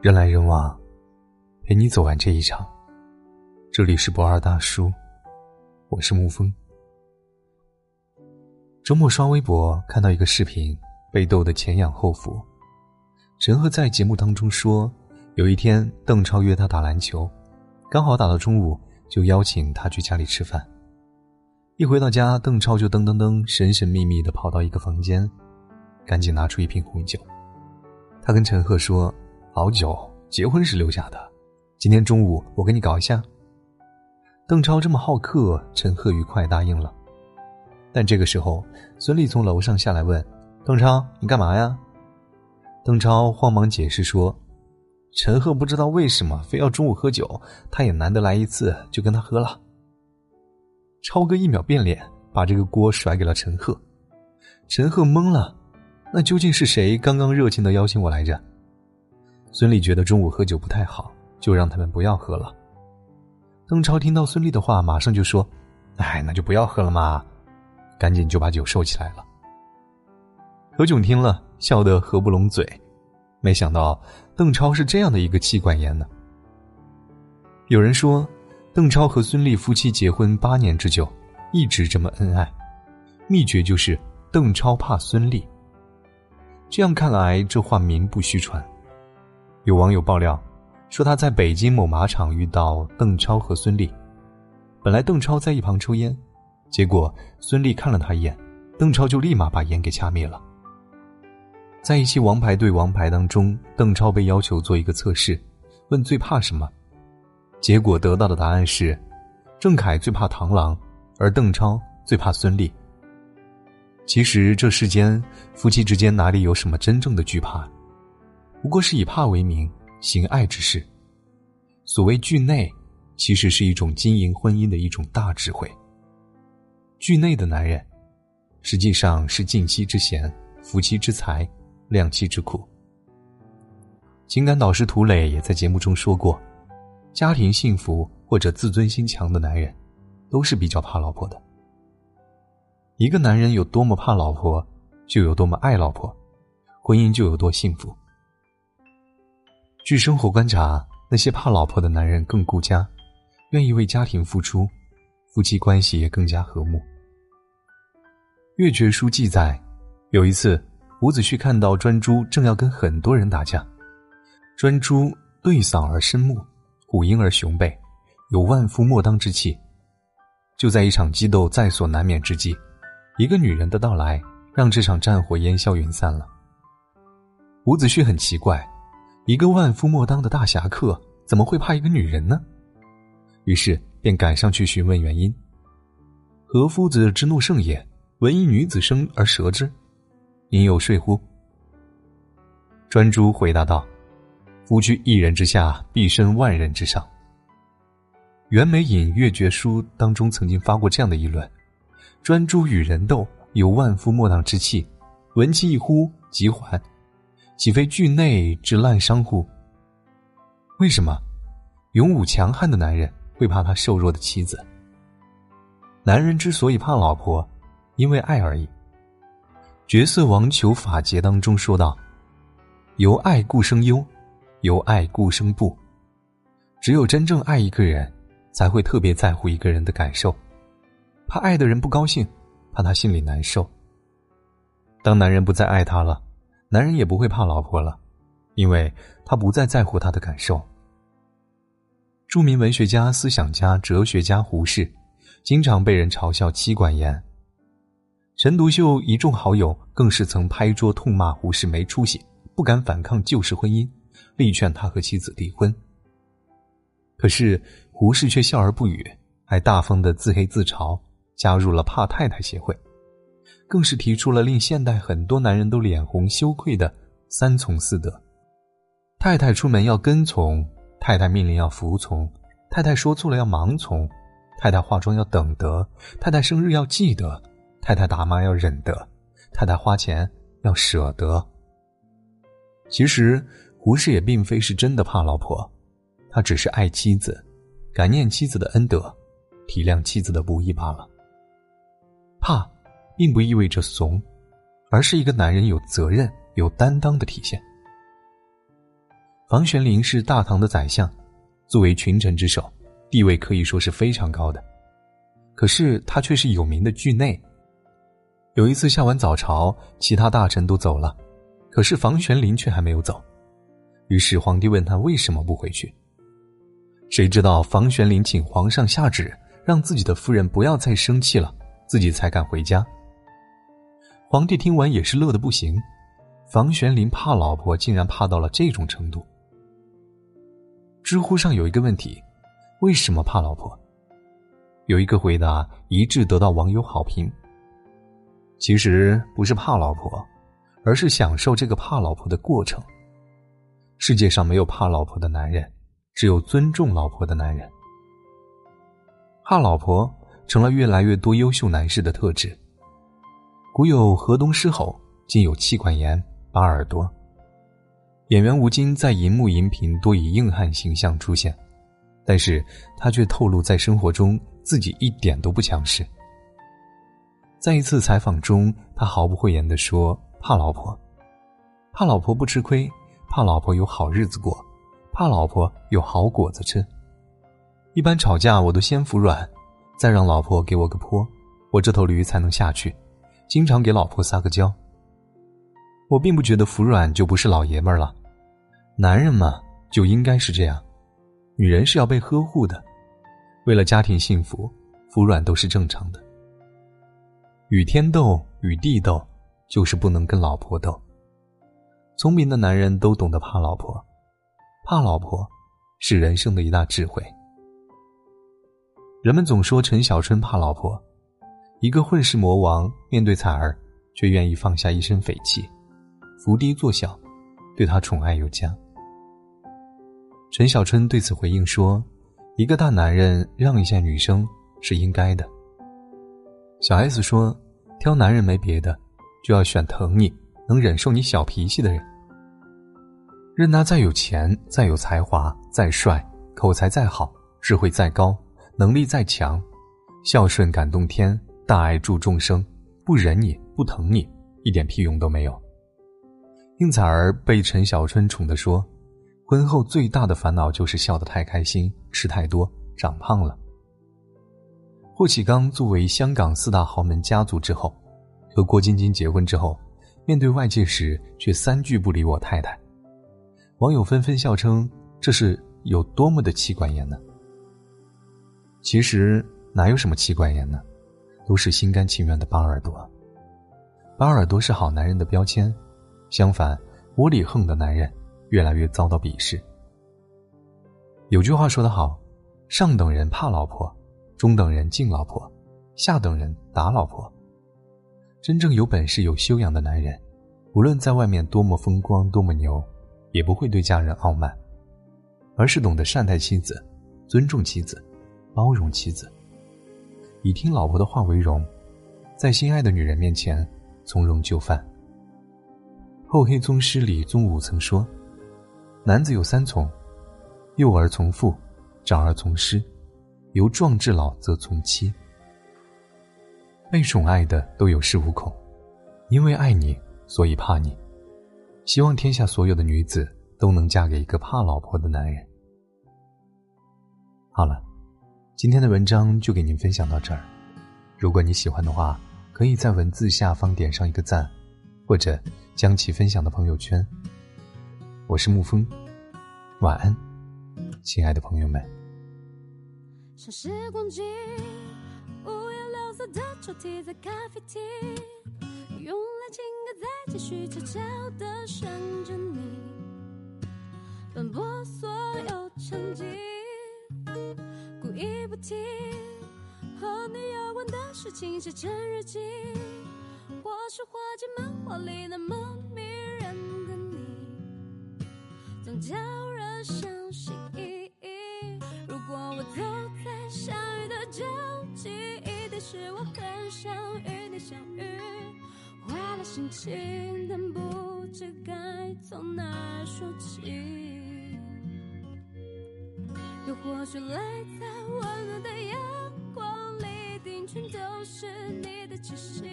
人来人往，陪你走完这一场。这里是不二大叔，我是沐风。周末刷微博看到一个视频，被逗得前仰后俯。陈赫在节目当中说，有一天邓超约他打篮球，刚好打到中午，就邀请他去家里吃饭。一回到家，邓超就噔噔噔神神秘秘的跑到一个房间，赶紧拿出一瓶红酒。他跟陈赫说：“好酒，结婚时留下的，今天中午我给你搞一下。”邓超这么好客，陈赫愉快答应了。但这个时候，孙俪从楼上下来问：“邓超，你干嘛呀？”邓超慌忙解释说：“陈赫不知道为什么非要中午喝酒，他也难得来一次，就跟他喝了。”超哥一秒变脸，把这个锅甩给了陈赫。陈赫懵了，那究竟是谁刚刚热情的邀请我来着？孙俪觉得中午喝酒不太好，就让他们不要喝了。邓超听到孙俪的话，马上就说：“哎，那就不要喝了嘛。”赶紧就把酒收起来了。何炅听了，笑得合不拢嘴，没想到邓超是这样的一个妻管严呢。有人说。邓超和孙俪夫妻结婚八年之久，一直这么恩爱，秘诀就是邓超怕孙俪。这样看来，这话名不虚传。有网友爆料说，他在北京某马场遇到邓超和孙俪，本来邓超在一旁抽烟，结果孙俪看了他一眼，邓超就立马把烟给掐灭了。在一期《王牌对王牌》当中，邓超被要求做一个测试，问最怕什么。结果得到的答案是，郑恺最怕螳螂，而邓超最怕孙俪。其实这世间夫妻之间哪里有什么真正的惧怕，不过是以怕为名行爱之事。所谓惧内，其实是一种经营婚姻的一种大智慧。惧内的男人，实际上是近妻之贤，夫妻之财，两妻之苦。情感导师涂磊也在节目中说过。家庭幸福或者自尊心强的男人，都是比较怕老婆的。一个男人有多么怕老婆，就有多么爱老婆，婚姻就有多幸福。据生活观察，那些怕老婆的男人更顾家，愿意为家庭付出，夫妻关系也更加和睦。越绝书记载，有一次，伍子胥看到专诸正要跟很多人打架，专诸对嗓而深目。虎鹰而雄备，有万夫莫当之气。就在一场激斗在所难免之际，一个女人的到来让这场战火烟消云散了。伍子胥很奇怪，一个万夫莫当的大侠客怎么会怕一个女人呢？于是便赶上去询问原因。何夫子之怒甚也？闻一女子声而折之，因有睡乎？专诸回答道。夫居一人之下，必身万人之上。袁枚引《越绝书》当中曾经发过这样的议论：专诸与人斗，有万夫莫当之气，闻其一呼即还，岂非惧内之滥觞乎？为什么勇武强悍的男人会怕他瘦弱的妻子？男人之所以怕老婆，因为爱而已。《绝色王求法节》当中说道：“由爱故生忧。”由爱故生怖，只有真正爱一个人，才会特别在乎一个人的感受，怕爱的人不高兴，怕他心里难受。当男人不再爱他了，男人也不会怕老婆了，因为他不再在乎他的感受。著名文学家、思想家、哲学家胡适，经常被人嘲笑妻管严。陈独秀一众好友更是曾拍桌痛骂胡适没出息，不敢反抗旧式婚姻。力劝他和妻子离婚。可是胡适却笑而不语，还大方的自黑自嘲，加入了怕太太协会，更是提出了令现代很多男人都脸红羞愧的三从四德：太太出门要跟从，太太命令要服从，太太说错了要盲从，太太化妆要等得，太太生日要记得，太太打骂要忍得，太太花钱要舍得。其实。胡适也并非是真的怕老婆，他只是爱妻子，感念妻子的恩德，体谅妻子的不易罢了。怕，并不意味着怂，而是一个男人有责任、有担当的体现。房玄龄是大唐的宰相，作为群臣之首，地位可以说是非常高的。可是他却是有名的惧内。有一次下完早朝，其他大臣都走了，可是房玄龄却还没有走。于是皇帝问他为什么不回去。谁知道房玄龄请皇上下旨，让自己的夫人不要再生气了，自己才敢回家。皇帝听完也是乐得不行，房玄龄怕老婆竟然怕到了这种程度。知乎上有一个问题：为什么怕老婆？有一个回答一致得到网友好评。其实不是怕老婆，而是享受这个怕老婆的过程。世界上没有怕老婆的男人，只有尊重老婆的男人。怕老婆成了越来越多优秀男士的特质。古有河东狮吼，今有妻管严、扒耳朵。演员吴京在银幕荧屏多以硬汉形象出现，但是他却透露在生活中自己一点都不强势。在一次采访中，他毫不讳言地说：“怕老婆，怕老婆不吃亏，怕老婆有好日子过，怕老婆有好果子吃。一般吵架我都先服软，再让老婆给我个坡，我这头驴才能下去。”经常给老婆撒个娇。我并不觉得服软就不是老爷们儿了，男人嘛就应该是这样，女人是要被呵护的，为了家庭幸福，服软都是正常的。与天斗，与地斗，就是不能跟老婆斗。聪明的男人都懂得怕老婆，怕老婆是人生的一大智慧。人们总说陈小春怕老婆。一个混世魔王面对彩儿，却愿意放下一身匪气，伏低做小，对她宠爱有加。陈小春对此回应说：“一个大男人让一下女生是应该的。”小 S 说：“挑男人没别的，就要选疼你、能忍受你小脾气的人。任他再有钱、再有才华、再帅、口才再好、智慧再高、能力再强、孝顺感动天。”大爱助众生，不忍你不疼你，一点屁用都没有。应采儿被陈小春宠的说，婚后最大的烦恼就是笑得太开心，吃太多，长胖了。霍启刚作为香港四大豪门家族之后，和郭晶晶结婚之后，面对外界时却三句不理我太太，网友纷纷笑称这是有多么的妻管严呢？其实哪有什么妻管严呢？都是心甘情愿的扒耳朵，扒耳朵是好男人的标签。相反，窝里横的男人越来越遭到鄙视。有句话说得好：上等人怕老婆，中等人敬老婆，下等人打老婆。真正有本事、有修养的男人，无论在外面多么风光、多么牛，也不会对家人傲慢，而是懂得善待妻子，尊重妻子，包容妻子。以听老婆的话为荣，在心爱的女人面前从容就范。厚黑宗师李宗武曾说：“男子有三从，幼而从父，长而从师，由壮至老则从妻。”被宠爱的都有恃无恐，因为爱你，所以怕你。希望天下所有的女子都能嫁给一个怕老婆的男人。好了。今天的文章就给您分享到这儿。如果你喜欢的话，可以在文字下方点上一个赞，或者将其分享到朋友圈。我是沐风，晚安，亲爱的朋友们。像时光机，五颜六色的抽屉在咖啡厅，用来情歌再继续悄悄地想着你，所有场景。不停和你有关的事情写成日记，或是画进漫画里那么迷人的你，总叫人相信。如果我走在相遇的交集，一定是我很想与你相遇。坏了心情，我或许赖在温暖的阳光里，定全都是你的气息，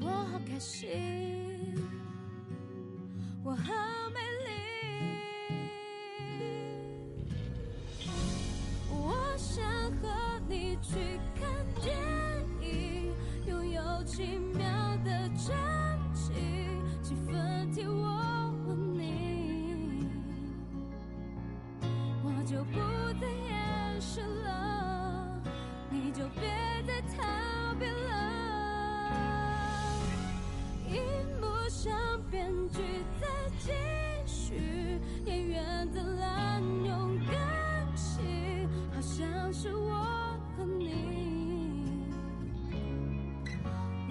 我好开心，我好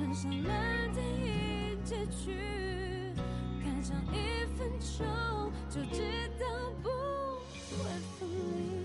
关上了电影结局，看上一分钟就知道不会分离。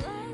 出来